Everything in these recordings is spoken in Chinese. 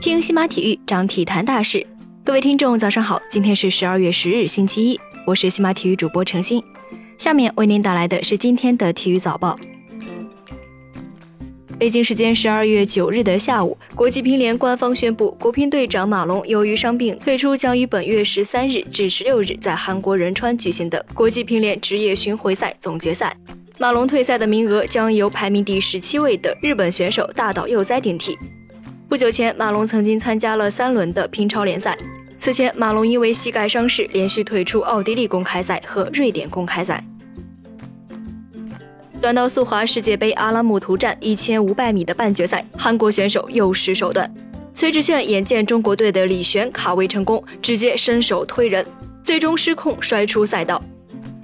听西马体育，长体坛大事。各位听众，早上好，今天是十二月十日，星期一，我是西马体育主播程鑫，下面为您带来的是今天的体育早报。北京时间十二月九日的下午，国际乒联官方宣布，国乒队长马龙由于伤病退出，将于本月十三日至十六日在韩国仁川举行的国际乒联职业巡回赛总决赛。马龙退赛的名额将由排名第十七位的日本选手大岛佑哉顶替。不久前，马龙曾经参加了三轮的乒超联赛。此前，马龙因为膝盖伤势，连续退出奥地利公开赛和瑞典公开赛。短道速滑世界杯阿拉木图站一千五百米的半决赛，韩国选手又失手段。崔智炫眼见中国队的李璇卡位成功，直接伸手推人，最终失控摔出赛道。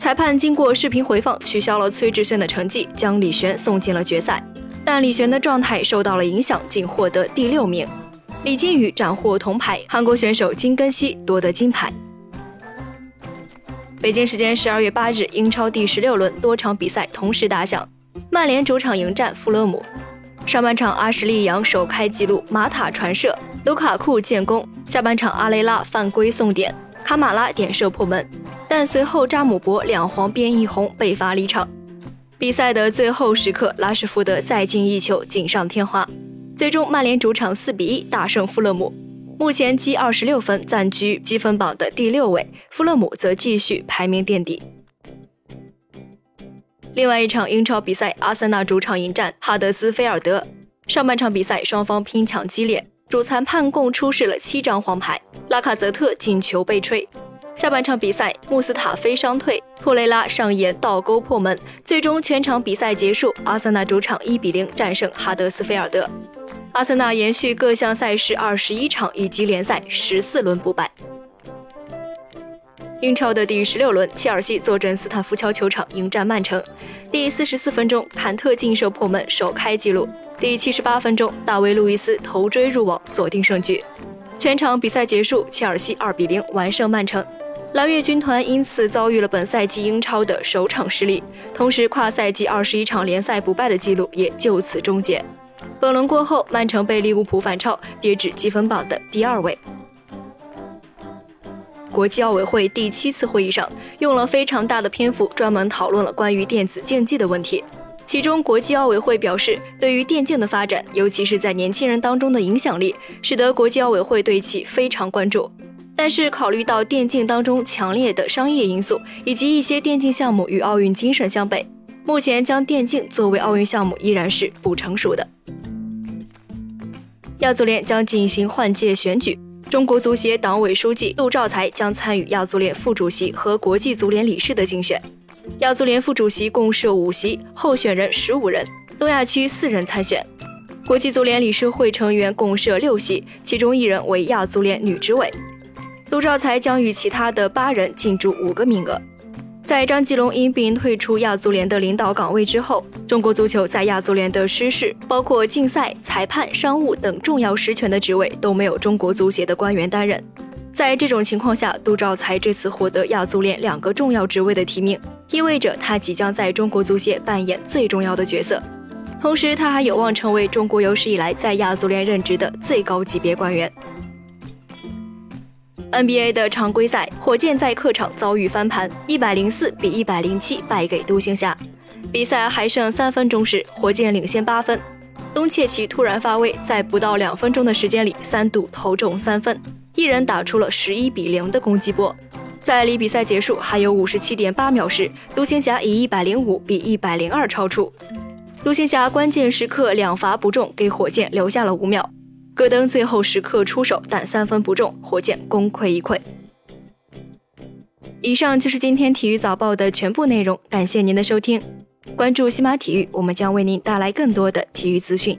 裁判经过视频回放，取消了崔智炫的成绩，将李璇送进了决赛。但李璇的状态受到了影响，仅获得第六名。李金宇斩获铜牌，韩国选手金根熙夺得金牌。北京时间十二月八日，英超第十六轮多场比赛同时打响，曼联主场迎战富勒姆。上半场阿什利杨首开纪录，马塔传射，卢卡库建功。下半场阿雷拉犯规送点，卡马拉点射破门，但随后扎姆博两黄变一红被罚离场。比赛的最后时刻，拉什福德再进一球，锦上添花。最终，曼联主场四比一大胜富勒姆。目前积二十六分，暂居积分榜的第六位。富勒姆则继续排名垫底。另外一场英超比赛，阿森纳主场迎战哈德斯菲尔德。上半场比赛双方拼抢激烈，主裁判共出示了七张黄牌，拉卡泽特进球被吹。下半场比赛，穆斯塔菲伤退，托雷拉上演倒钩破门，最终全场比赛结束，阿森纳主场一比零战胜哈德斯菲尔德。阿森纳延续各项赛事二十一场以及联赛十四轮不败。英超的第十六轮，切尔西坐镇斯坦福桥球场迎战曼城。第四十四分钟，坎特劲射破门，首开纪录。第七十八分钟，大卫·路易斯头追入网，锁定胜局。全场比赛结束，切尔西二比零完胜曼城。蓝月军团因此遭遇了本赛季英超的首场失利，同时跨赛季二十一场联赛不败的记录也就此终结。本轮过后，曼城被利物浦反超，跌至积分榜的第二位。国际奥委会第七次会议上，用了非常大的篇幅，专门讨论了关于电子竞技的问题。其中，国际奥委会表示，对于电竞的发展，尤其是在年轻人当中的影响力，使得国际奥委会对其非常关注。但是，考虑到电竞当中强烈的商业因素，以及一些电竞项目与奥运精神相悖，目前将电竞作为奥运项目依然是不成熟的。亚足联将进行换届选举，中国足协党委书记杜兆才将参与亚足联副主席和国际足联理事的竞选。亚足联副主席共设五席，候选人十五人，东亚区四人参选。国际足联理事会成员共设六席，其中一人为亚足联女执委。杜兆才将与其他的八人竞逐五个名额。在张吉龙因病退出亚足联的领导岗位之后，中国足球在亚足联的师事，包括竞赛、裁判、商务等重要实权的职位都没有中国足协的官员担任。在这种情况下，杜兆才这次获得亚足联两个重要职位的提名，意味着他即将在中国足协扮演最重要的角色。同时，他还有望成为中国有史以来在亚足联任职的最高级别官员。NBA 的常规赛，火箭在客场遭遇翻盘，一百零四比一百零七败给独行侠。比赛还剩三分钟时，火箭领先八分。东契奇突然发威，在不到两分钟的时间里三度投中三分，一人打出了十一比零的攻击波。在离比赛结束还有五十七点八秒时，独行侠以一百零五比一百零二超出。独行侠关键时刻两罚不中，给火箭留下了五秒。戈登最后时刻出手，但三分不中，火箭功亏一篑。以上就是今天体育早报的全部内容，感谢您的收听。关注西马体育，我们将为您带来更多的体育资讯。